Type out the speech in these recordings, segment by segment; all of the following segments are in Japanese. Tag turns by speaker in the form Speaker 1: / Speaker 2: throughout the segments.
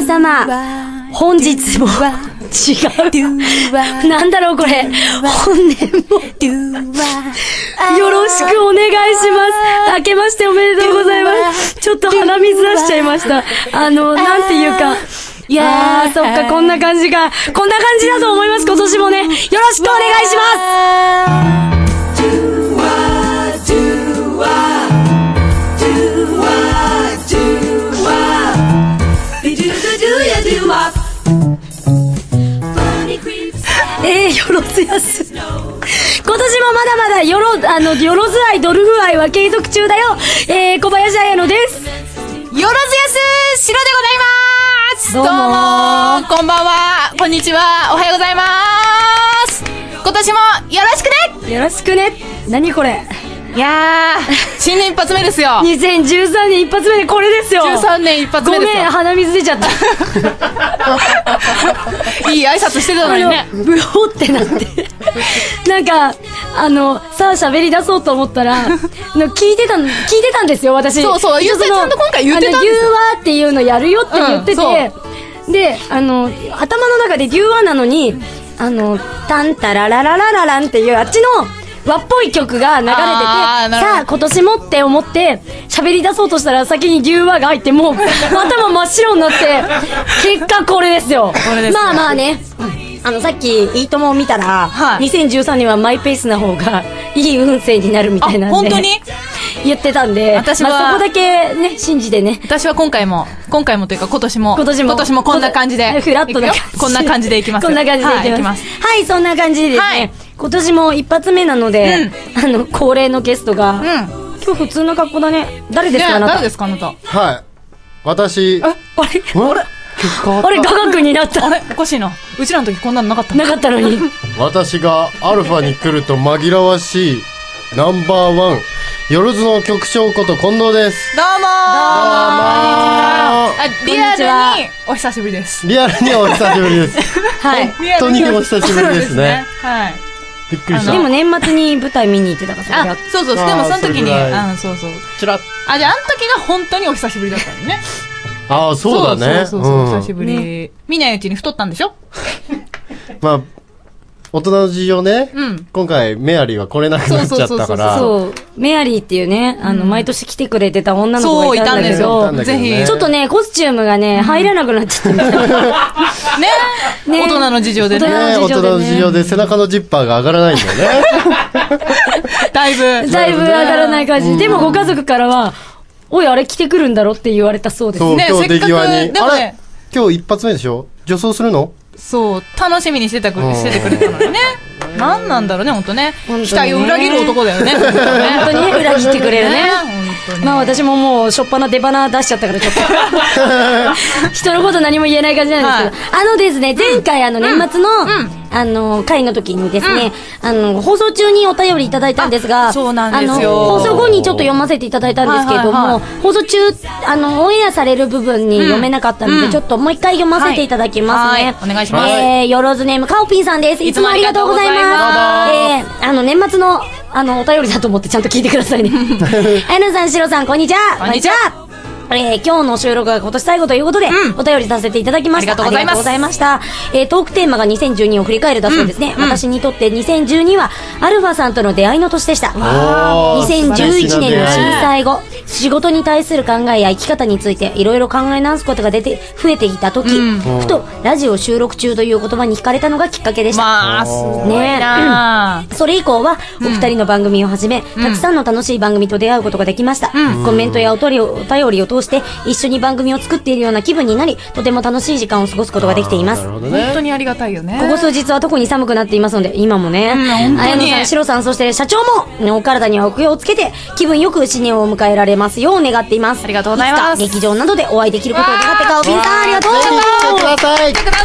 Speaker 1: 皆様、本日も、違う。なんだろうこれ。本年も、よろしくお願いします。明けましておめでとうございます。ちょっと鼻水出しちゃいました。あの、なんていうか、いやー、そっか、こんな感じか。こんな感じだと思います、今年もね。よろしくお願いしますよろずやす。今年もまだまだよろ、あの、よろず愛、ドルフ愛は継続中だよ。えー、小林彩乃です。
Speaker 2: よろずやすしろでございます
Speaker 1: どうも
Speaker 2: もこんばんはこんにちはおはようございます今年もよろしくね
Speaker 1: よろしくね。何これ。
Speaker 2: いやー、新年一発目ですよ
Speaker 1: 2013年一発目でこれですよ。
Speaker 2: 13年一発目ですよ
Speaker 1: ごめん、鼻水出ちゃった。
Speaker 2: いい挨拶してたのにね
Speaker 1: ブホってなって。なんか、あの、さあ喋り出そうと思ったら、あの聞いてたの、聞いてたんですよ、私。
Speaker 2: そうそう
Speaker 1: 一応その
Speaker 2: 言ってちゃんと今回言ってたんですよ
Speaker 1: あの、デューワーっていうのやるよって言ってて、で、あの、頭の中でデューワーなのに、あの、タンタラララララランっていう、あっちの、和っぽい曲が流れてて、さあ今年もって思って、喋り出そうとしたら先にデューワーが入って、もう 頭真っ白になって、結果これですよ。
Speaker 2: れですね
Speaker 1: まあまあね、あのさっき、いいともを見たら、
Speaker 2: はい
Speaker 1: 2013年はマイペースな方がいい運勢になるみたいなんで。
Speaker 2: あ本当に？
Speaker 1: 言ってたんで、
Speaker 2: 私は
Speaker 1: まあ、そこだけね、信じてね。
Speaker 2: 私は今回も、今回もというか今年も、
Speaker 1: 今年も。
Speaker 2: 今年もこんな感じで。
Speaker 1: フラットな
Speaker 2: こんな感じでいきますよ。
Speaker 1: こんな感じでいきます。
Speaker 2: はい。
Speaker 1: はい、そんな感じでですね、
Speaker 2: はい
Speaker 1: 今年も一発目なので、あの、恒例のゲストが、
Speaker 2: うん。
Speaker 1: 今日普通の格好だね。誰ですか、
Speaker 2: ね
Speaker 1: あなた？
Speaker 2: 誰ですかあなた？
Speaker 3: はい。私、
Speaker 1: あれ？
Speaker 3: あれ？曲変わっ
Speaker 1: あれ、雅楽になった。
Speaker 2: あれ？おかしいな。うちらの時こんなのなかった
Speaker 1: なかったのに。
Speaker 3: た 私がアルファに来ると紛らわしいナンバーワン、よろずの局長こと近藤です。
Speaker 2: どうもーあ、リア
Speaker 1: こんにちは
Speaker 2: ルにお久しぶりです。
Speaker 3: リアルにお久しぶりです。
Speaker 1: はい。
Speaker 3: 本当にお久しぶりですね。
Speaker 2: はい。
Speaker 3: びっくりした。
Speaker 1: でも年末に舞台見に行ってたから、
Speaker 2: あ
Speaker 1: が、
Speaker 2: そうそう。でもその時に、
Speaker 3: あーそ
Speaker 2: うん、そうそう。
Speaker 3: ちらっ
Speaker 2: あ、じゃああの時が本当にお久しぶりだったのね。
Speaker 3: ああ、そうだね。
Speaker 2: そうそうそう、
Speaker 3: うん
Speaker 2: 久しぶり。見ないうちに太ったんでしょ？
Speaker 3: まあ、大人の事情ね、
Speaker 2: うん
Speaker 3: 今回メアリーは来れなくなっちゃったから、
Speaker 1: そう、メアリーっていうね、あの、毎年来てくれてた女の子がいたんだけ
Speaker 2: たんですよ
Speaker 1: ど、。
Speaker 2: ぜひ。
Speaker 3: どね
Speaker 1: ちょっとね、コスチュームがね、入らなくなっちゃって ね。
Speaker 2: ね
Speaker 1: ね
Speaker 2: 大人の事情で
Speaker 1: 大人
Speaker 2: ね。
Speaker 3: ね大
Speaker 1: の事情でね
Speaker 3: 人の事情で背中のジッパーが上がらないんだよね。
Speaker 2: だいぶ。
Speaker 1: だいぶ上がらない感じ。でもご家族からは、おい、あれ着てくるんだろって言われたそうです。
Speaker 3: そう、
Speaker 2: ね
Speaker 3: 今日出際に。
Speaker 2: ね
Speaker 3: あれ？今日一発目でしょ？女装するの？
Speaker 2: そう、楽しみにしてたく、
Speaker 3: うん
Speaker 2: しててくれたのにね。何なんだろうね、ほんとね。
Speaker 1: 本当にね
Speaker 2: 期待を裏切る男だよね。本
Speaker 1: 本当にね、裏切ってくれるね。まあ私ももう、しょっぱな出花出しちゃったから、ちょっと。人のこと何も言えない感じなんですけど。あのですね、前回あの年末の、あの、会の時にですね、あの、放送中にお便りいただいたんですが、
Speaker 2: あそうなんですよ。
Speaker 1: 放送後にちょっと読ませていただいたんですけれども、
Speaker 2: はいはいは
Speaker 1: 放送中、あの、オンエアされる部分に読めなかったので、
Speaker 2: うん。
Speaker 1: ちょっともう一回読ませていただきますね。
Speaker 2: はい。はい。お願いします。
Speaker 1: えー、よろずネーム、カオピンさんです。いつもありがとうございます。えー、あの、年末の、あの、お便りだと思ってちゃんと聞いてくださいね。あやのさん、しろさん、こんにちは。
Speaker 2: こんにちは
Speaker 1: えー、今日の収録が今年最後ということで、
Speaker 2: うん
Speaker 1: お便りさせていただきました。
Speaker 2: ありがとうございます
Speaker 1: ありがとうございました。えー、トークテーマが2012を振り返るだそうですね。
Speaker 2: うんうん
Speaker 1: 私にとって2012は、アルファさんとの出会いの年でした。
Speaker 3: おー
Speaker 1: 2011年の震災後、仕事に対する考えや生き方についていろいろ考え直すことが出て、増えていた時、
Speaker 2: うん
Speaker 1: ふとラジオ収録中という言葉に惹かれたのがきっかけでした。
Speaker 2: まあ、すごいな
Speaker 1: それ以降は、お二人の番組をはじめ、たくさんの楽しい番組と出会うことができました。コメントやおとりお便りを通して、一緒に番組を作っているような気分になり、とても楽しい時間を過ごすことができています
Speaker 3: なる。ほど
Speaker 2: 本当
Speaker 3: ね。
Speaker 2: にありがたいよね。
Speaker 1: ここ数日は特に寒くなっていますので、今もね、
Speaker 2: うん本当に
Speaker 1: 綾野さん、シロさん、そして社長も、ねお体にはお気をつけて、気分よく新年を迎えられますよう願っています。
Speaker 2: ありがとうございます
Speaker 1: つか劇場などでお会いできることを願って、カオピンさん、ありがとう
Speaker 3: ぜひ来てください。
Speaker 2: くださ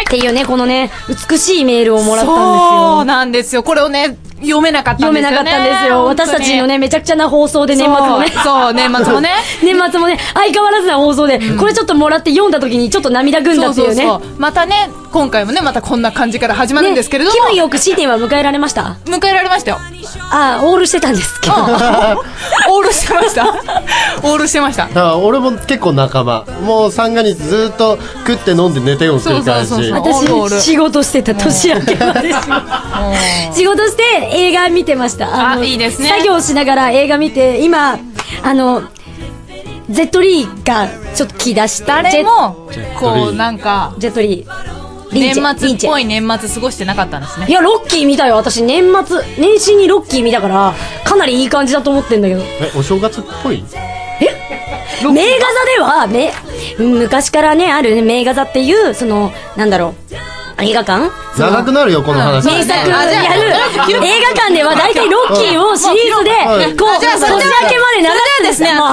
Speaker 2: い
Speaker 1: っていうね、このね、美しいメールをもらったんですよ。
Speaker 2: そうなんですよ。これをね、読めなかったんですよ、ね。
Speaker 1: 読めなかったんですよ。私たちのね、めちゃくちゃな放送で年末もね。
Speaker 2: そう年末もね
Speaker 1: 年末もね、相変わらずな放送で、これちょっともらって読んだ時にちょっと涙ぐんだっていうね。
Speaker 2: そうそうそうまたね、今回もね、またこんな感じから始まるんですけれども、
Speaker 1: ね気分よく新年は迎えられました？
Speaker 2: 迎えられましたよ。
Speaker 1: ああ、オールしてたんですけど。
Speaker 2: オールしてました。オールしてました
Speaker 3: だから俺も結構仲間もう三が日ずっと食って飲んで寝てよっていう感じ
Speaker 2: そうそうそうそうオールオール
Speaker 4: 私、仕事してた、年明けまで。仕事して映画見てました。
Speaker 2: あいいですね
Speaker 4: 作業しながら映画見て、今、あの、ゼットリーがちょっと気出した。
Speaker 2: 誰もこ
Speaker 3: ー
Speaker 2: うなんか
Speaker 4: ジェットリー。リ
Speaker 2: 年末っぽい年末過ごしてなかったんですね。
Speaker 4: いや、ロッキー見たよ。私、年末、年始にロッキー見たから、かなりいい感じだと思ってんだけど。
Speaker 3: えお正月っぽい？
Speaker 4: 名画座では、め、昔からね、あるね名画座っていう、その、なんだろう、映画館？
Speaker 3: 長くなるよこの話。
Speaker 4: 名作やる映画館では大体ロッキーをシリーズで、こう、年明けまで流すんですね。もう、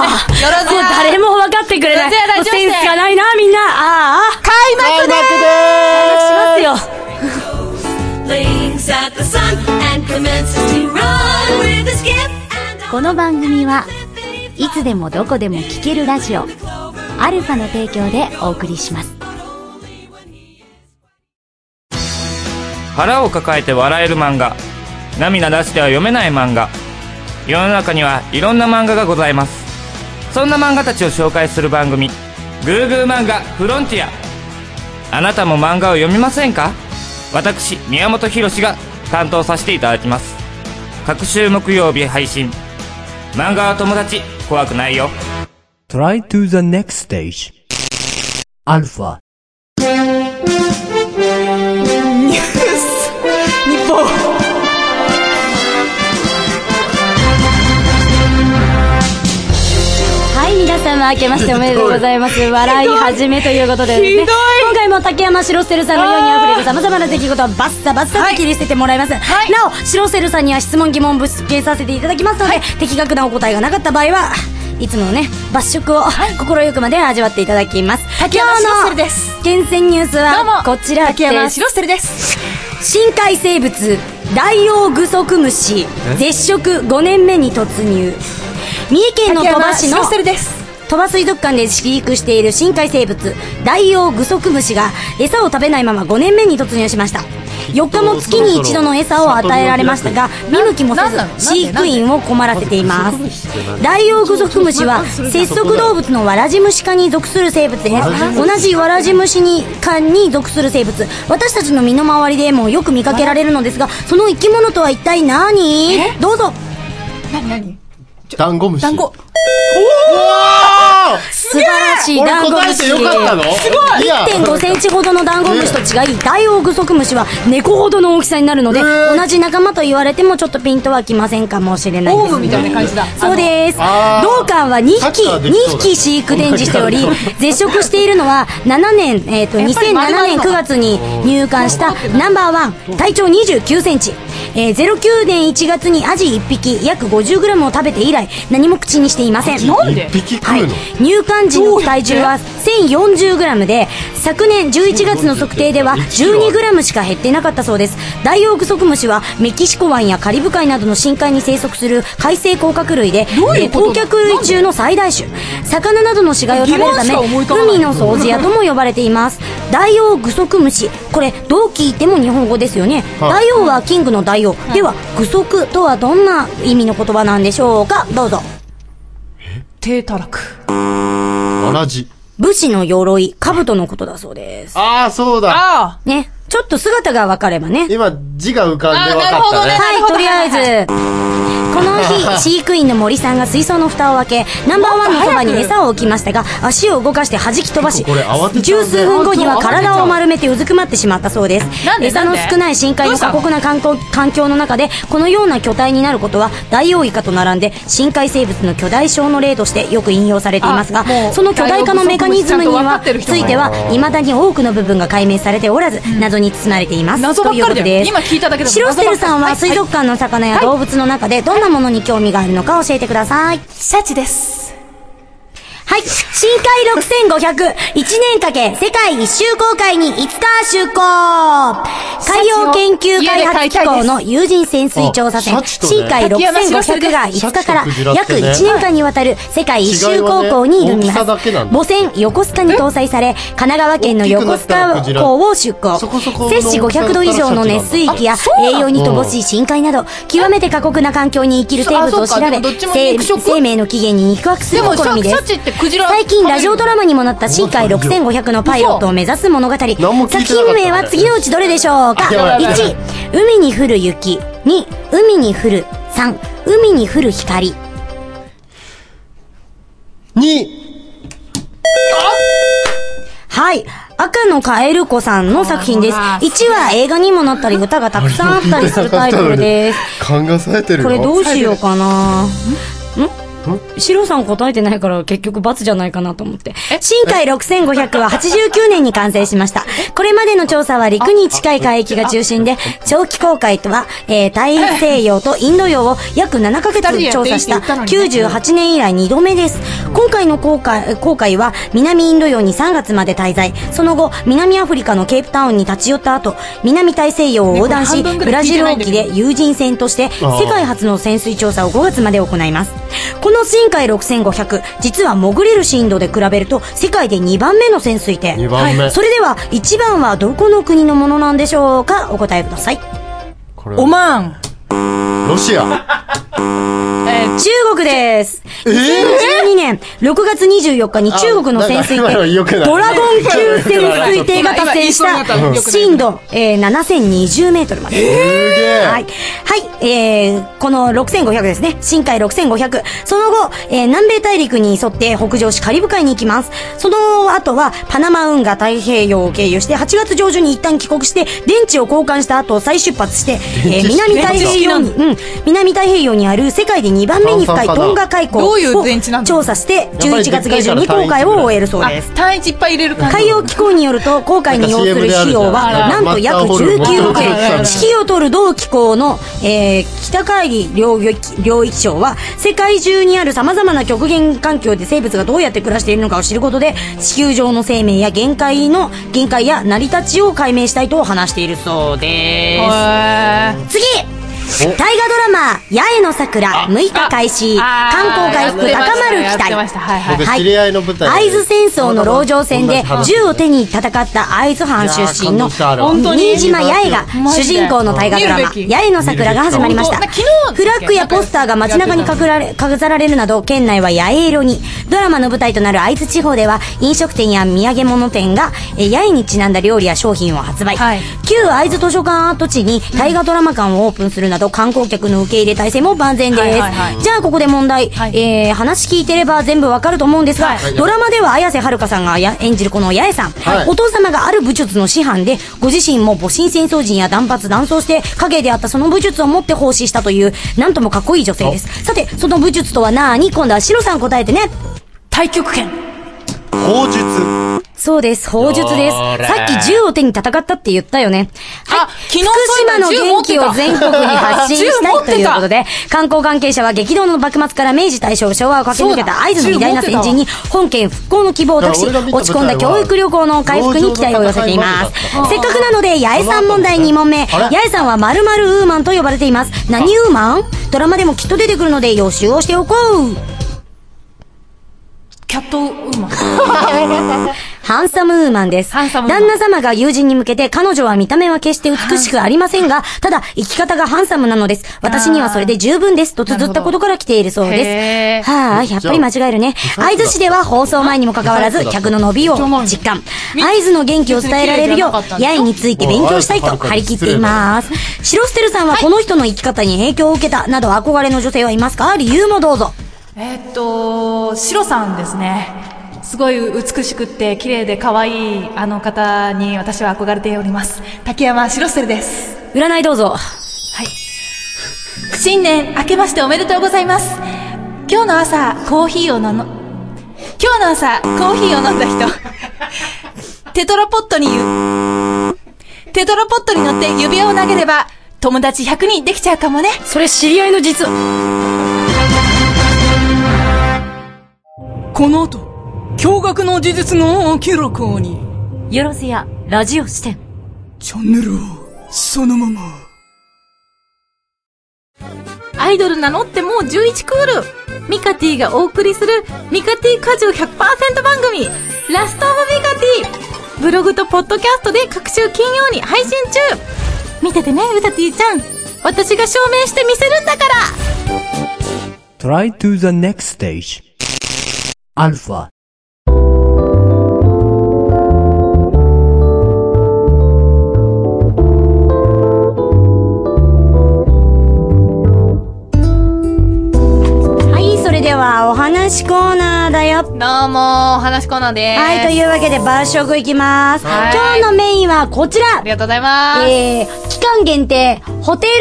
Speaker 4: 誰も分かってくれない。センスがないな、みんな。ああ、
Speaker 2: 開幕で
Speaker 3: 開幕で
Speaker 4: しますよ。
Speaker 5: Blinks at the sun and commences to run with a skip and a
Speaker 6: この番組はいつでもどこでも聴けるラジオ。アルファの提供でお送りします。
Speaker 7: 腹を抱えて笑える漫画。涙出しては読めない漫画。世の中にはいろんな漫画がございます。そんな漫画たちを紹介する番組「グーグー漫画フロンティア」あなたも漫画を読みませんか？私宮本浩が担当させていただきます。各週木曜日配信。漫画は友達怖くないよ。
Speaker 8: Try to the next stage. ア
Speaker 4: ルファ、様、明けましておめでとうございます。笑い始めということでですね。今回も竹山白ステルさんのように溢れる様々な出来事をバッサバッサと切り捨ててもらいます。なお、白ステルさんには質問疑問をぶつけさせていただきますので、的確なお答えがなかった場合は、いつものね、抜食を心よくまで味わっていただきます。
Speaker 2: 竹山
Speaker 4: 今
Speaker 2: 白ステルで
Speaker 4: 日
Speaker 2: す
Speaker 4: の厳選ニュースはこちら
Speaker 2: 竹山
Speaker 4: です。
Speaker 2: 白ステルです
Speaker 4: 深海生物ダイオウグソクムシ絶食5年目に突入三重県の鳥羽市の
Speaker 2: 竹山白ステルです
Speaker 4: 鳥羽水族館で飼育している深海生物ダイオウグソクムシが餌を食べないまま5年目に突入しました。4日も月に一度の餌を与えられましたが見向きもせず飼育員を困らせています。ダイオウグソクムシは節足動物のワラジムシ科に属する生物です同じワラジムシに科に属する生物。私たちの身の回りでもよく見かけられるのですがその生き物とは一体何？どうぞ。
Speaker 2: 何何？
Speaker 3: ダンゴムシ。
Speaker 2: 団子
Speaker 4: 素晴らしいダンゴムシ。
Speaker 3: 俺答えてよかったの？すごい。いや。
Speaker 4: 1.5センチほどのダンゴムシと違い、ダイオウグソクムシは猫ほどの大きさになるので、同じ仲間と言われてもちょっとピンとはきませんかもしれないです、ね。
Speaker 2: オウムみたいな感じだ。
Speaker 4: そうです。同館は2
Speaker 3: サッ
Speaker 4: 匹、2
Speaker 3: カーできそうだ。
Speaker 4: 匹飼育伝示しており、絶食しているのは7年、えっ、と、
Speaker 2: やっぱり丸々
Speaker 4: 2007年9月に入館したナンバーワン、体長29センチ。えー、09年1月にアジ1匹約 50g を食べて以来何も口にしていません。はい。入館時の体重は 1040g で昨年11月の測定では 12g しか減っていなかったそうです。ダイオウグソクムシはメキシコ湾やカリブ海などの深海に生息する海生甲殻類で甲殻類中の最大種。魚などの死骸を食べるため海の掃除屋とも呼ばれていますダイオウグソクムシ。これどう聞いても日本語ですよね。
Speaker 3: はい。
Speaker 4: ダイオウはキングのダイオウ。ではグソクとはどんな意味の言葉なんでしょうか？どうぞ。
Speaker 2: 低たらく。
Speaker 3: わらじ。
Speaker 4: 武士の鎧、兜のことだそうです。
Speaker 3: ああそうだ。
Speaker 2: あ
Speaker 4: ね。ちょっと姿が分かればね。
Speaker 3: 今字が浮かんで分かったね。
Speaker 2: あーなるほどね。
Speaker 4: はい、とりあえず、この日、飼育員の森さんが水槽の蓋を開け、ナンバーワンのそばに餌を置きましたが、足を動かして弾き飛ばし十
Speaker 3: ね。
Speaker 4: 数分後には体を丸めてうずくまってしまったそうです。餌の少ない深海の過酷な環境環境の中で、このような巨体になることは、ダイオウイカと並んで、深海生物の巨大症の例としてよく引用されていますがその巨大化のメカニズムには、ついては、未だに多くの部分が解明されておらず、謎に包まれています。
Speaker 2: 謎ばっかり
Speaker 4: です
Speaker 2: 今聞いただけでも
Speaker 4: シロステルさんは水族館の魚や動物の中でどんなものに興味があるのか教えてください。
Speaker 2: シャチです
Speaker 4: 深海6500、1年かけ、世界一周公開に5日就航海洋研究開発機構の有人潜水調査船、深海6500が5日から約1年間にわたる世界一周航行に挑みます。母船横須賀に搭載され、神奈川県の横須賀港を出港。
Speaker 3: そこそこの
Speaker 4: 摂氏500度以上の熱水域や栄養に乏しい深海など、極めて過酷な環境に生きる生物を調べ生命の起源に肉薄する試みです。最近ラジオドラマにもなった深海6500のパイロットを目指す物語。作品名は次のうちどれでしょうか？
Speaker 3: やばいやばい
Speaker 4: ?1、海に降る雪。2、海に降る。3、海に降る光。
Speaker 3: に、
Speaker 4: はい。赤のカエル子さんの作品です。
Speaker 2: あ
Speaker 4: 1は映画にもなったり歌がたくさんあったりするタイトルです。
Speaker 3: 勘がされてるよ。
Speaker 4: これどうしようかな。ん？シロさん答えてないから結局罰じゃないかなと思って。深海6500は89年に完成しました。これまでの調査は陸に近い海域が中心で、長期航海とは、えー、太西洋とインド洋を約7ヶ月調査した98年以来2度目です。今回の航海航海は南インド洋に3月まで滞在。その後、南アフリカのケープタウンに立ち寄った後、南大西洋を横断し、ブラジル沖で有人船として世界初の潜水調査を5月まで行います。この深海6500、実は潜れる深度で比べると世界で2番目の潜水艇。
Speaker 3: 二番目
Speaker 4: はいそれでは1番はどこの国のものなんでしょうか？お答えください。
Speaker 3: これ
Speaker 2: オマーン。
Speaker 3: ロシア。
Speaker 4: 中国です。
Speaker 3: え
Speaker 4: 2012年6月24日に中国の潜水艇、ドラゴン級潜水艇が達成し
Speaker 2: た
Speaker 4: た深度、えー、7020メートルまで。
Speaker 3: え。
Speaker 4: はい。はい。えー、この6500ですね。深海6500。その後、えー、南米大陸に沿って北上しカリブ海に行きます。その後は、パナマ運河太平洋を経由して、8月上旬に一旦帰国して、電池を交換した後、再出発して、えー、南太平洋に、うん、南太平洋にある世界で2番目に深いトンガ海溝を
Speaker 2: だ
Speaker 4: 調査して、11月下旬に航海を終えるそう
Speaker 2: あ
Speaker 4: です。、
Speaker 2: 単一いっぱい入れる。
Speaker 4: 海洋機構によると、航海に要する費用は、なんと約19億円。指揮を取る同機構の、えー、北海領域領域省は、世界中にある様々な極限環境で生物がどうやって暮らしているのかを知ることで、地球上の生命や限界の、限界や成り立ちを解明したいと話しているそうです。次大河ドラマ、八重の桜、6日開始、
Speaker 2: あ
Speaker 4: 観光回復高まる期待。
Speaker 2: はい
Speaker 4: 会津戦争の籠城戦で銃を手に戦った会津藩出身の新島八重が主人公の大河ドラマ、八重の桜が始まりました。フラッグやポスターが街中に飾られ飾られるなど、県内は八重色に。ドラマの舞台となる会津地方では、飲食店や土産物店が、えー八重にちなんだ料理や商品を発売。
Speaker 2: はい。
Speaker 4: 旧会津図書館跡地に大河ドラマ館をオープンするなど、観光客の受け入れ体制も万全です。
Speaker 2: はいはいはい
Speaker 4: じゃあ、ここで問題。
Speaker 2: はい
Speaker 4: えー、話聞いてれば全部わかると思うんですが、
Speaker 2: はい
Speaker 4: ドラマでは綾瀬はるかさんがや演じるこの八重さん、
Speaker 3: はい
Speaker 4: お父様がある武術の師範で、ご自身も戊辰戦争人や断髪断層して、影であったその武術を持って奉仕したという、なんともかっこいい女性です。さて、その武術とは何？今度はシロさん答えてね。
Speaker 2: 太極拳。
Speaker 3: 砲術。
Speaker 4: そうです。砲術です。さっき銃を手に戦ったって言ったよね。
Speaker 2: あ昨日
Speaker 4: 福島の元気を全国に発信したいということ
Speaker 2: で。
Speaker 4: で、観光関係者は激動の幕末から明治大正昭和を駆け抜けた会津の偉大な先人に本県復興の希望を託し、落ち込んだ教育旅行の回復に期待を寄せています。せっかくなので、八重さん問題2問目。八重さんは〇〇ウーマンと呼ばれています。何ウーマン？ドラマでもきっと出てくるので予習をしておこう。
Speaker 2: キャットウーマン。
Speaker 4: ハンサムウーマンです。
Speaker 2: ハンサムウーマン
Speaker 4: 旦那様が友人に向けて、彼女は見た目は決して美しくありませんが、ただ、生き方がハンサムなのです。私にはそれで十分です。と綴ったことから来ているそうです。はあ、やっぱり間違えるね。会津市では放送前にもかかわらず、客の伸びを実感。会津の元気を伝えられるよう、八重について勉強したいと張り切っています。白ステルさんはこの人の生き方に影響を受けた、など憧れの女性はいますか？理由もどうぞ。
Speaker 2: えーっと、シロさんですね。すごい美しくって綺麗で可愛いあの方に私は憧れております。竹山シロステルです。
Speaker 4: 占いどうぞ。
Speaker 2: はい。新年明けましておめでとうございます。今日の朝、コーヒーを飲の、今日の朝、コーヒーを飲んだ人。テトラポットにゆ、テトラポットに乗って指輪を投げれば、友達100人できちゃうかもね。
Speaker 4: それ知り合いの実。
Speaker 2: この後、驚愕の事実が明らかに。
Speaker 4: よろずや、ラジオ視点。
Speaker 2: チャンネルを、そのまま。アイドル名乗ってもう11クール。ミカティがお送りする、ミカティ果汁100%番組、ラストオブミカティ。ブログとポッドキャストで各週金曜に配信中。見ててね、ウタティちゃん。私が証明してみせるんだから
Speaker 8: Try to the next stage. Alpha.
Speaker 4: ではお話コーナーだよ。
Speaker 2: どうも、話コーナーでーす。
Speaker 4: はい、というわけで晩食いきます。
Speaker 2: はい
Speaker 4: 今日のメインはこちら
Speaker 2: ありがとうございます。
Speaker 4: えー、期間限定、ホテル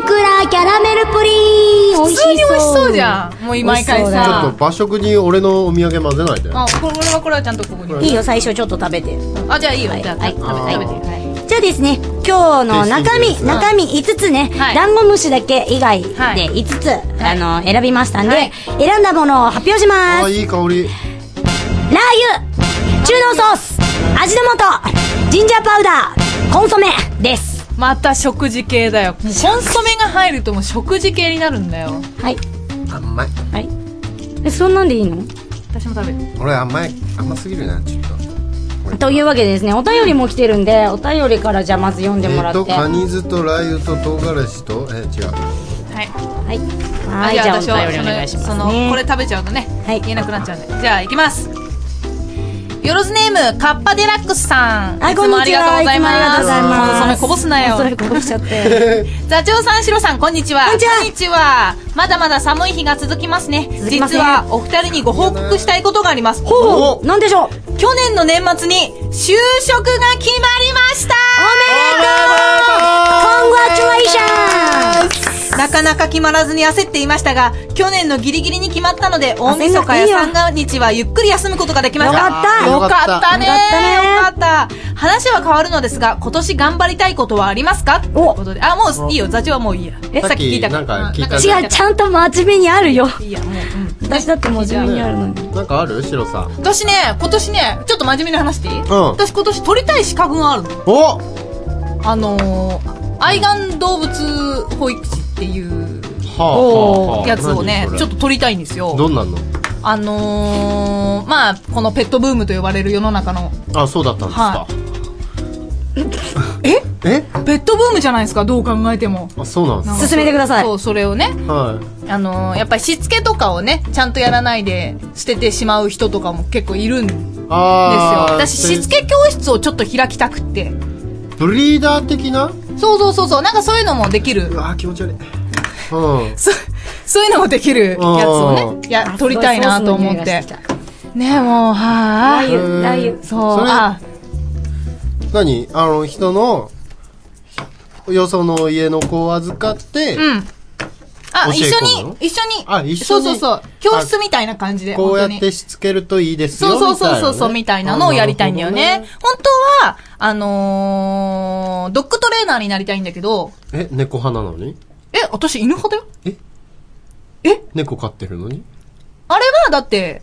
Speaker 4: オークラキャラメルプリン美味しそう。
Speaker 2: 普通に美味しそうじゃん。もう毎回
Speaker 4: 美味しそうだ
Speaker 3: ちょ
Speaker 2: さ
Speaker 3: っ。と和食に俺のお土産混ぜないで。
Speaker 2: あ、これはこれはちゃんとここに。
Speaker 4: いいよ、最初ちょっと食べて。
Speaker 2: あ、じゃあいいよ。
Speaker 4: はい
Speaker 2: じゃあ、
Speaker 4: はい
Speaker 2: 食べて、食べて。はい
Speaker 4: じゃあですね、今日の中身、中身5つね、
Speaker 2: はい
Speaker 4: ダンゴムシだけ以外で
Speaker 2: はい
Speaker 4: 5つ、あの、選びましたんで、
Speaker 2: はい
Speaker 4: 選んだものを発表しま
Speaker 3: ああ、
Speaker 4: す。
Speaker 3: いい香り。
Speaker 4: ラー油中濃ソース味の素ジンジャーパウダーコンソメです。
Speaker 2: また食事系だよ。コンソメが入るともう食事系になるんだよ。
Speaker 4: はい。
Speaker 3: 甘い。
Speaker 4: はい。え、そんなんでいいの？
Speaker 2: 私も食べる。
Speaker 3: 俺甘い、甘すぎるな、ちょっと。
Speaker 4: というわけでですね、お便りも来てるんで、お便りからじゃあまず読んでもらって。
Speaker 3: えっと、カニ酢とラー油と唐辛子と、え、違う。
Speaker 2: はい。
Speaker 4: はい。はい、じゃあお
Speaker 2: 私は
Speaker 4: 便りお願いします、ね。
Speaker 2: その、そのこれ食べちゃうとね、
Speaker 4: はい
Speaker 2: 言えなくなっちゃうんで。じゃあ、行きます。よろずネーム、カッパデラックスさん。
Speaker 4: はい
Speaker 2: いつもありがとうございます。
Speaker 4: こんにちはいつもありがとうございます
Speaker 2: コンソメこぼすなよ
Speaker 4: そ。れこぼしちゃって。
Speaker 2: 座長さん、シロさん、こんにちは。
Speaker 4: こんにちは
Speaker 2: は。まだまだ寒い日が続きますね。
Speaker 4: 続きますね
Speaker 2: 実は、お二人にご報告したいことがあります。
Speaker 4: ほうなんでしょう
Speaker 2: 去年の年末に、就職が決まりました。
Speaker 4: コングラチュレーション
Speaker 2: なかなか決まらずに焦っていましたが、去年のギリギリに決まったので、大晦日や三が日はゆっくり休むことができました。
Speaker 4: よかった
Speaker 2: よかったね
Speaker 4: よかったね
Speaker 2: よかった話は変わるのですが、今年頑張りたいことはありますか？ということで。あ、もういいよ。座長はもういいや。え、さっき聞いた
Speaker 3: なんか聞いた
Speaker 4: 違う、ちゃんと真面目にあるよ。
Speaker 2: いいや、もう、うん。
Speaker 4: 私だって真面目にあるのに。
Speaker 3: なんかある？シロさん。
Speaker 2: 私ね、今年ね、ちょっと真面目に話していい、
Speaker 3: ん
Speaker 2: 私今年取りたい資格があるの。
Speaker 3: お
Speaker 2: あのー、愛玩動物保育士っていう。やつをねちょっと取りたいんですよ。
Speaker 3: どんなんの？
Speaker 2: あのー、まあ、このペットブームと呼ばれる世の中の、
Speaker 3: あ、そうだったんですか。
Speaker 2: はえ？
Speaker 3: え？
Speaker 2: ペットブームじゃないですか、どう考えても。
Speaker 3: あ、そうなんです
Speaker 4: 進めてください。
Speaker 2: そう、それをね、
Speaker 3: は
Speaker 2: あのー、やっぱりしつけとかをね、ちゃんとやらないで捨ててしまう人とかも結構いるんですよ。私、しつけ教室をちょっと開きたくって。
Speaker 3: ブリーダー的な？
Speaker 2: そうそうそうそう、なんかそういうのもできる
Speaker 3: う。わー気持ち悪い。うん。
Speaker 2: そそういうのもできるやつをね、いや、撮りたいなと思って。ねもう、はぁ。
Speaker 4: ラー油、ラー油。
Speaker 2: そう、あ、
Speaker 3: 何？あの、人の、よその家の子を預かって、
Speaker 2: うん。あ、一緒に、一緒に。
Speaker 3: あ一緒に
Speaker 2: そうそうそう。教室みたいな感じで。
Speaker 3: こうやってしつけるといいですよ。
Speaker 2: そうそうそうそうそう、みたいなのをやりたいんだよね。本当は、あのー、ドッグトレーナーになりたいんだけど、
Speaker 3: え、猫派なのに？
Speaker 2: え、私犬派だよ。
Speaker 3: 猫飼ってるのに？
Speaker 2: あれは、だって、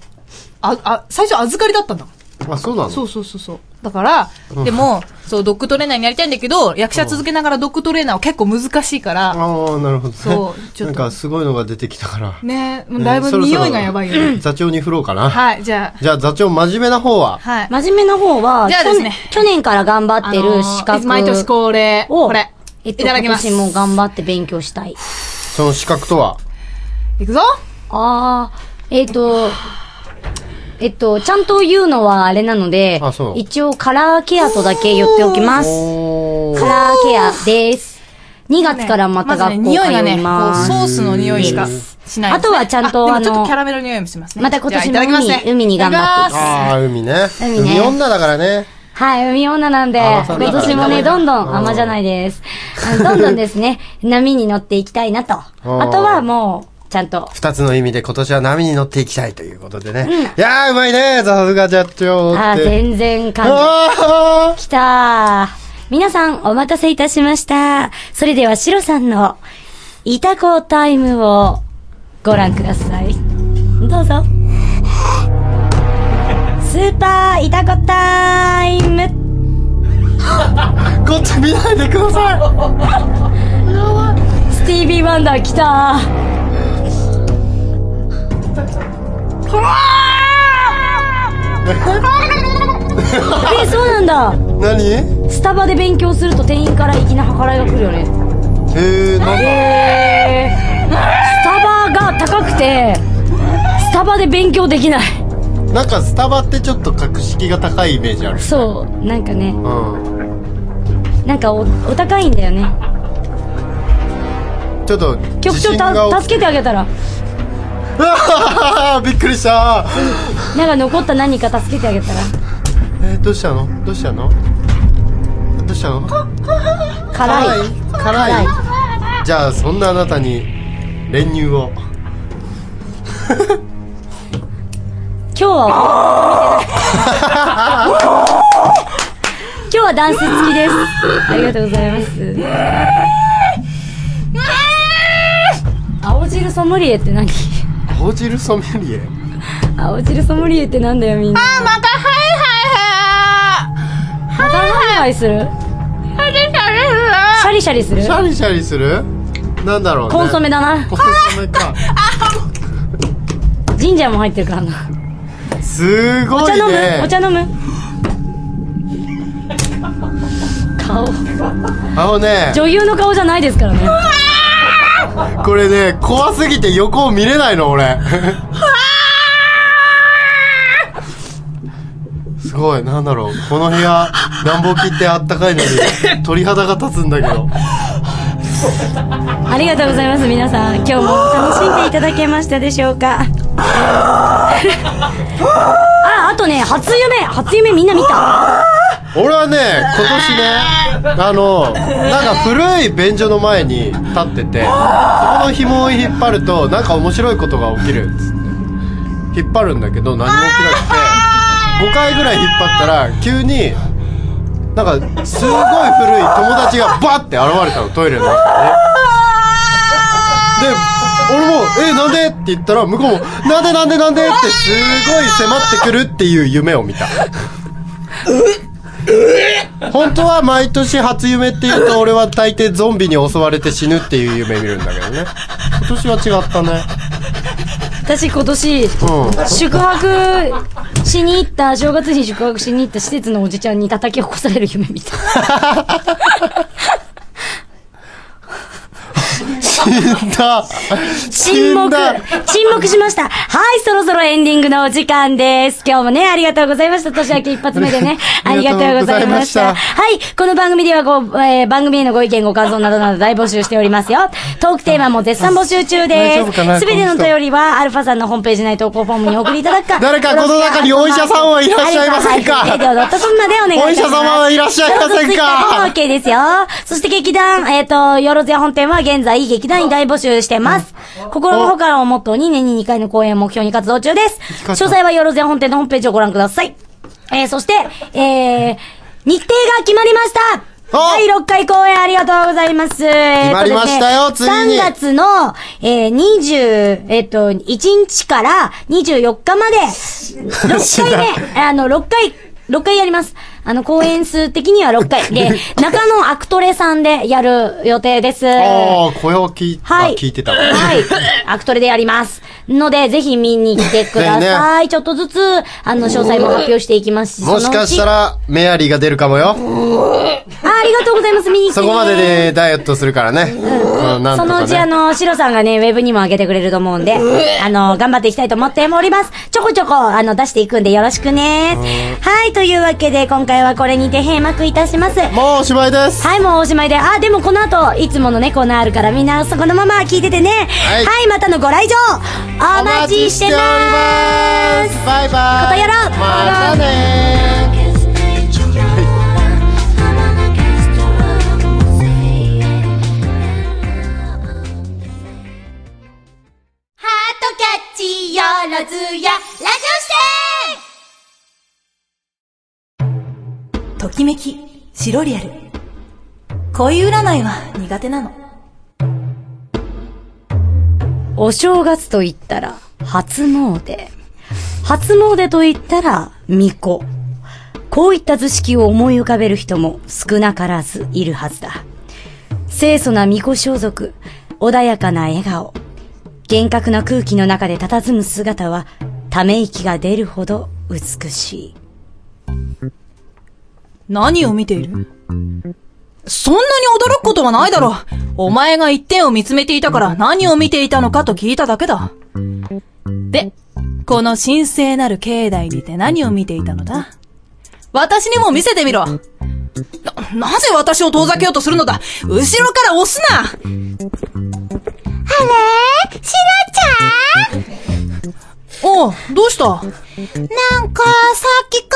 Speaker 2: あ、あ、最初預かりだったんだ。
Speaker 3: あ、そうなの？
Speaker 2: そうそうそうそう。だから、でも、そう、ドッグトレーナーになりたいんだけど、役者続けながらドッグトレーナーは結構難しいから、
Speaker 3: ああ、なるほどね。
Speaker 2: そうちょっと
Speaker 3: なんかすごいのが出てきたから。
Speaker 2: ね、もうだいぶ匂いがやばいよね。
Speaker 3: 座長に振ろうかな。
Speaker 2: はい、じゃ
Speaker 3: じゃあ座長真面目な方は？
Speaker 2: あ、はい。
Speaker 4: 真面目な方は、
Speaker 2: じゃあですね
Speaker 4: 去年去年から頑張ってる資
Speaker 2: あの
Speaker 4: 格
Speaker 2: ー毎年恒例、
Speaker 4: を、
Speaker 2: これ、
Speaker 4: えっと、
Speaker 2: いただきます。
Speaker 4: 今年も頑張って勉強したい。
Speaker 3: その資格とは？
Speaker 2: いくぞ
Speaker 4: あー、えっ、と、えっと、ちゃんと言うのはあれなので一応カラーケアとだけ言っておきます。
Speaker 3: お
Speaker 4: カラーケアです。2月からまた学校通
Speaker 2: 匂いがね、
Speaker 4: い
Speaker 2: こう
Speaker 4: ます。
Speaker 2: ソースの匂いしかしない
Speaker 4: あとはちゃんと
Speaker 2: あ
Speaker 4: の
Speaker 2: とキャラメルの匂いもしますね。
Speaker 4: また今年も海海に頑張って
Speaker 3: ああ、海ね。
Speaker 4: 海ね
Speaker 3: 女だからね。
Speaker 4: はい、海女なんで、今年もね、どんどん、甘じゃないです。どんどんですね、波に乗っていきたいなと。あとはもう、ちゃんと、
Speaker 3: 二つの意味で今年は波に乗っていきたいということでね。いやー、うまいねさすが社長
Speaker 4: あー、
Speaker 3: って。
Speaker 4: 全然感じ。
Speaker 3: あ
Speaker 4: きたー。皆さん、お待たせいたしました。それでは、シロさんの、イタコタイムを、ご覧ください。どうぞ。
Speaker 1: ーパーいたこタイム
Speaker 3: こっち見ないでくださ
Speaker 1: スティービー・ワンダー来たえそうなんだ。
Speaker 3: い何？
Speaker 1: スタバで勉強すると店員から粋な計らいが来るよね。
Speaker 3: えー、なんだ
Speaker 1: へえスタバが高くてスタバで勉強できない。
Speaker 3: なんかスタバってちょっと格式が高いイメージある。
Speaker 1: そうなんかね。
Speaker 3: うん。
Speaker 1: なんかおお高いんだよね。
Speaker 3: ちょっと
Speaker 1: 局長た助けてあげたら
Speaker 3: びっくりした。
Speaker 1: なんか残った何か助けてあげたら？
Speaker 3: えー、どうしたの？どうしたの？どうしたの？
Speaker 1: 辛い。
Speaker 3: 辛い。じゃあそんなあなたに練乳を。
Speaker 1: 今日は今日はダンス付きです。ありがとうございます。青汁ソムリエって何？
Speaker 3: 青汁ソムリエ。
Speaker 1: 青汁ソムリエってなんだよみんな。あまたハイハイまたハイハイする。シャリシャリする？
Speaker 3: シャリシャリする？なんだろうね。
Speaker 1: コンソメだな。
Speaker 3: コンソメか。
Speaker 1: ジンジャーも入ってるからな。
Speaker 3: すごい
Speaker 1: お茶飲む？
Speaker 3: ね
Speaker 1: お茶飲む？顔。
Speaker 3: あのね。
Speaker 1: 女優の顔じゃないですからね
Speaker 3: これね怖すぎて横を見れないの俺。すごいなんだろう。この部屋暖房切ってあったかいのに鳥肌が立つんだけど。
Speaker 1: ありがとうございます皆さん。今日も楽しんでいただけましたでしょうか？ああとね初夢。初夢みんな見た。
Speaker 3: 俺はね今年ねあのなんか古い便所の前に立っててそこの紐を引っ張るとなんか面白いことが起きるっつって引っ張るんだけど何も起きなくて5回ぐらい引っ張ったら急になんかすごい古い友達がバッて現れたのトイレの中にねで俺も「えなんで?」って言ったら向こうも「なんでなんでなんで?」ってすごい迫ってくるっていう夢を見た本当は毎年初夢って言うと俺は大抵ゾンビに襲われて死ぬっていう夢見るんだけどね。今年は違ったね。
Speaker 1: 私今年
Speaker 3: うん
Speaker 1: 宿泊しに行った正月に宿泊しに行った施設のおじちゃんに叩き起こされる夢見た
Speaker 3: 死んだ。
Speaker 1: 沈黙。
Speaker 3: だ。
Speaker 1: 沈黙しました。はいそろそろエンディングのお時間です。今日もねありがとうございました。年明け一発目でね。あ
Speaker 3: あり
Speaker 1: りがとうご
Speaker 3: ざい
Speaker 1: まし
Speaker 3: た。た
Speaker 1: はいこの番組ではご、えー番組へのご意見ご感想などなど大募集しておりますよ。トークテーマも絶賛募集中
Speaker 3: 大
Speaker 1: ですすべての
Speaker 3: この人
Speaker 1: 問いりはアルファさんのホームページ内投稿フォームにお送りいただくか。
Speaker 3: 誰かこの中にお医者さんはいらっしゃいませんか？
Speaker 1: お願いいたします
Speaker 3: お医者様はいらっしゃいません。か
Speaker 1: OK ですよ。そして劇団、えっ、と、よろずや本店は現在劇団に大募集してます。心の方からをモットーに年に2回の公演を目標に活動中です。詳細はよろずや本店のホームページをご覧ください。えー、そして、えー、日程が決まりました
Speaker 3: お
Speaker 1: 第6回公演ありがとうございます。決
Speaker 3: まりましたよついに
Speaker 1: 3月の、えー、20、えっ、と、1日から24日まで、6回目、あの、6回、6回やります。あの、公演数的には6回。で、中野アクトレさんでやる予定です。
Speaker 3: ああ声を聞い,、
Speaker 1: はい。
Speaker 3: あ聞いてたわ
Speaker 1: はい。アクトレでやります。ので、ぜひ見に来てくだ
Speaker 3: ぜ
Speaker 1: さい。ちょっとずつ、あの、詳細も発表していきますし。
Speaker 3: もしかした
Speaker 1: ら。
Speaker 3: らメアリーが出るかもよ
Speaker 1: あありがとうございます。見に来て、ね。
Speaker 3: そこまででダイエットするからね、うん、
Speaker 1: そのうちあの、シロさんがね、ウェブにも上げてくれると思うんで、あの、頑張っていきたいと思っております。ちょこちょこ、あの、出していくんでよろしくね。はい、というわけで、今回はこれにて閉幕いたします。
Speaker 3: もうおしまいです。
Speaker 1: はい、もうおしまいで。あ、でもこの後、いつものね、コーナーあるから、みんなそこのまま聞いててね。はい。い、またのご来場お待ちしてまーす。
Speaker 3: バイバイ。
Speaker 1: ことやろ。う
Speaker 3: またね
Speaker 4: ハートキャッチよろずや。ラジオ視点ときめき、シロリアル。恋占いは苦手なの。
Speaker 1: お正月と言ったら、初詣。初詣と言ったら、
Speaker 4: 巫女。こういった図式を思い浮かべる人も少なからずいるはずだ。清楚な巫女装束、穏やかな笑顔、厳格な空気の中で佇む姿は、ため息が出るほど美しい。
Speaker 2: 何を見ている？そんなに驚くことはないだろう。お前が一点を見つめていたから何を見ていたのかと聞いただけだ。で、この神聖なる境内にて何を見ていたのだ？私にも見せてみろ。な、なぜ私を遠ざけようとするのだ？後ろから押すな。
Speaker 9: あれ？シロちゃん？
Speaker 2: おう、どうした？
Speaker 9: なんか、さっきか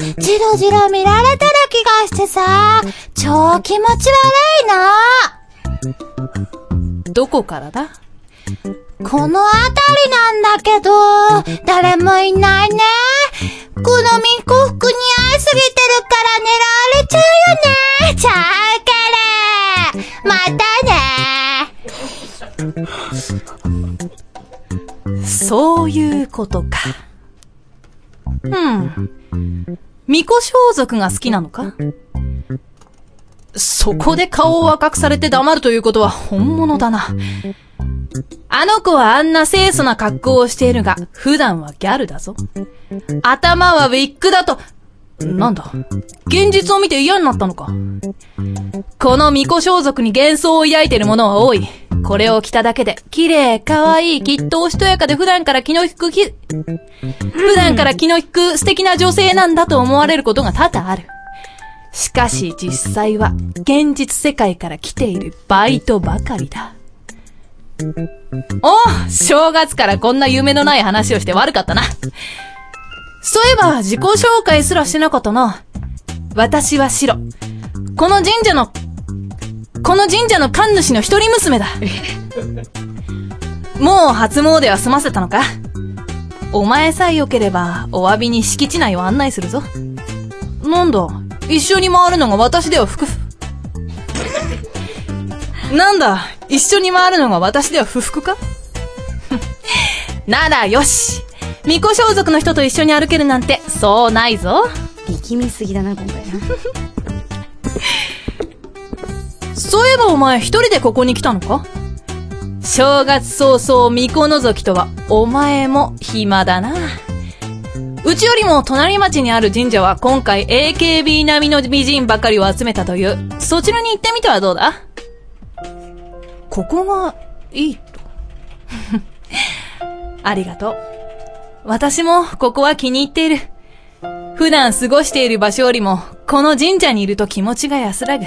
Speaker 9: ら、じろじろ見られてる気がしてさ、超気持ち悪いの。
Speaker 2: どこからだ？
Speaker 9: この辺りなんだけど、誰もいないね。この巫女服似合いすぎてるから狙われちゃうよね。じゃあけれ。またね。
Speaker 2: そういうことか。うん。巫女装束が好きなのか？そこで顔を赤くされて黙るということは本物だな。あの子はあんな清楚な格好をしているが、普段はギャルだぞ。頭はウィッグだと、なんだ？現実を見て嫌になったのか？この巫女装束に幻想を抱いている者は多い。これを着ただけで、綺麗、可愛い、きっとおしとやかで普段から気の利くき、普段から気の利く素敵な女性なんだと思われることが多々ある。しかし実際は、現実世界から来ているバイトばかりだ。お正月からこんな夢のない話をして悪かったな。そういえば、自己紹介すらしてなかったな。私はシロ。この神社の、この神社の神主の一人娘だ。もう初詣は済ませたのか？お前さえ良ければ、お詫びに敷地内を案内するぞ。なんだ、一緒に回るのが私では不服。なんだ、一緒に回るのが私では不服か？ならよし。巫女装束の人と一緒に歩けるなんて、そうないぞ。
Speaker 4: 力みすぎだな、今回な。
Speaker 2: そういえばお前一人でここに来たのか？正月早々巫女覗きとは、お前も暇だな。うちよりも隣町にある神社は今回 AKB 並みの美人ばかりを集めたという、そちらに行ってみてはどうだ？ここがいいと。ありがとう。私もここは気に入っている。普段過ごしている場所よりも、この神社にいると気持ちが安らぐ。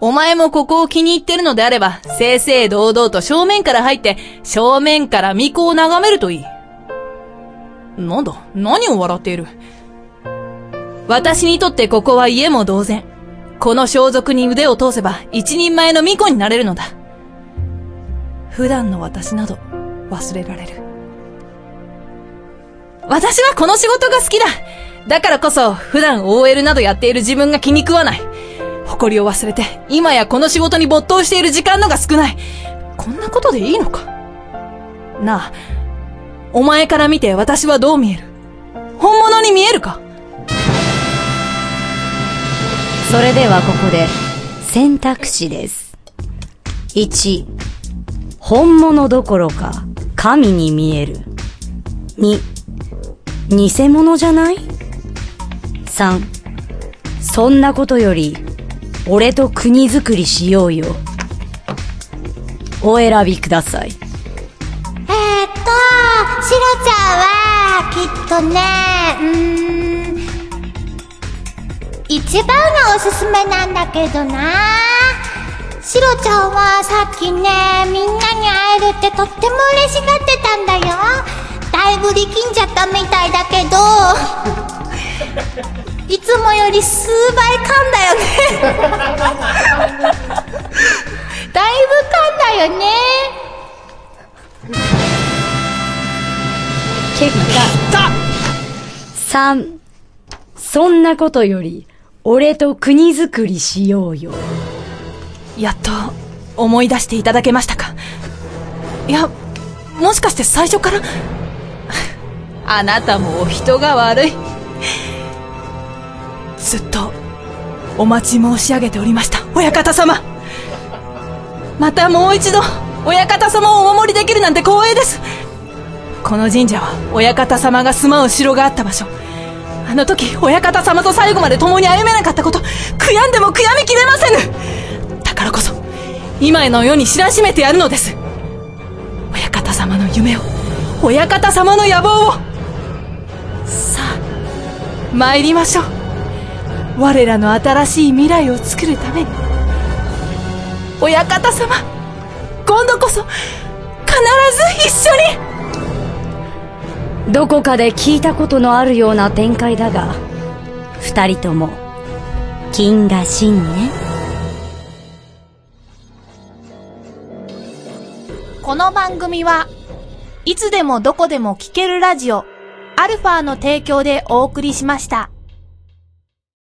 Speaker 2: お前もここを気に入ってるのであれば、正々堂々と正面から入って、正面から巫女を眺めるといい。なんだ何を笑っている私にとってここは家も同然。この装束に腕を通せば一人前の巫女になれるのだ。普段の私など忘れられる。私はこの仕事が好きだだからこそ普段 OL などやっている自分が気に食わない。誇りを忘れて今やこの仕事に没頭している時間のが少ない。こんなことでいいのか？なあ、お前から見て私はどう見える？本物に見えるか？
Speaker 4: それではここで選択肢です。1、本物どころか神に見える。2、偽物じゃない ?3、そんなことより俺と国づくりしようよ。お選びください。
Speaker 9: えーっと、シロちゃんは、きっとね、うーん、一番がおすすめなんだけどな。シロちゃんはさっきね、みんなに会えるってとっても嬉しがってたんだよ。だいぶ力んじゃったみたいだけど、いつもより数倍噛んだよね。だいぶ噛んだよね。
Speaker 4: 結果、3、そんなことより俺と国づくりしようよ。
Speaker 2: やっと思い出していただけましたか？いや、もしかして最初からあなたもお人が悪い。ずっと、お待ち申し上げておりました、親方様。またもう一度、親方様をお守りできるなんて光栄です。この神社は、親方様が住まう城があった場所。あの時、親方様と最後まで共に歩めなかったこと、悔やんでも悔やみきれませぬだからこそ、今の世に知らしめてやるのです。親方様の夢を、親方様の野望を。さあ、参りましょう。我らの新しい未来を作るために。親方様、今度こそ、必ず一緒に
Speaker 4: どこかで聞いたことのあるような展開だが、二人とも、金が真ね。
Speaker 2: この番組は、いつでもどこでも聞けるラジオ、アルファの提供でお送りしました。